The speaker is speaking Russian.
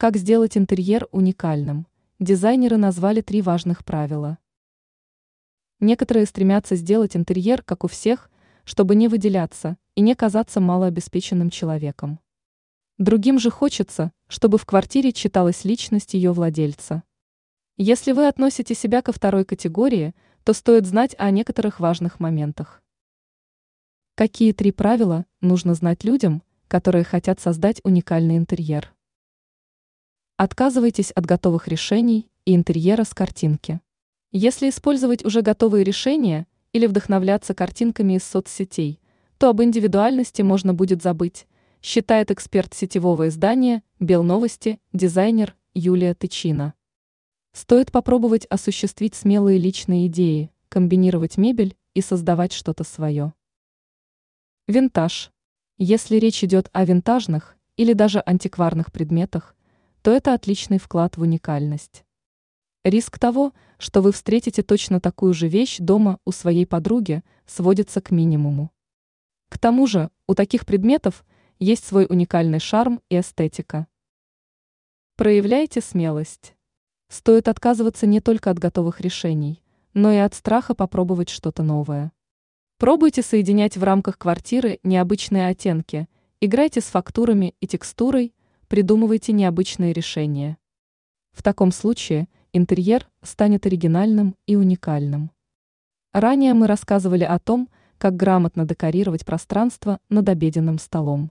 Как сделать интерьер уникальным? Дизайнеры назвали три важных правила. Некоторые стремятся сделать интерьер, как у всех, чтобы не выделяться и не казаться малообеспеченным человеком. Другим же хочется, чтобы в квартире читалась личность ее владельца. Если вы относите себя ко второй категории, то стоит знать о некоторых важных моментах. Какие три правила нужно знать людям, которые хотят создать уникальный интерьер? Отказывайтесь от готовых решений и интерьера с картинки. Если использовать уже готовые решения или вдохновляться картинками из соцсетей, то об индивидуальности можно будет забыть, считает эксперт сетевого издания «Белновости» дизайнер Юлия Тычина. Стоит попробовать осуществить смелые личные идеи, комбинировать мебель и создавать что-то свое. Винтаж. Если речь идет о винтажных или даже антикварных предметах, то это отличный вклад в уникальность. Риск того, что вы встретите точно такую же вещь дома у своей подруги, сводится к минимуму. К тому же, у таких предметов есть свой уникальный шарм и эстетика. Проявляйте смелость. Стоит отказываться не только от готовых решений, но и от страха попробовать что-то новое. Пробуйте соединять в рамках квартиры необычные оттенки, играйте с фактурами и текстурой, придумывайте необычные решения. В таком случае интерьер станет оригинальным и уникальным. Ранее мы рассказывали о том, как грамотно декорировать пространство над обеденным столом.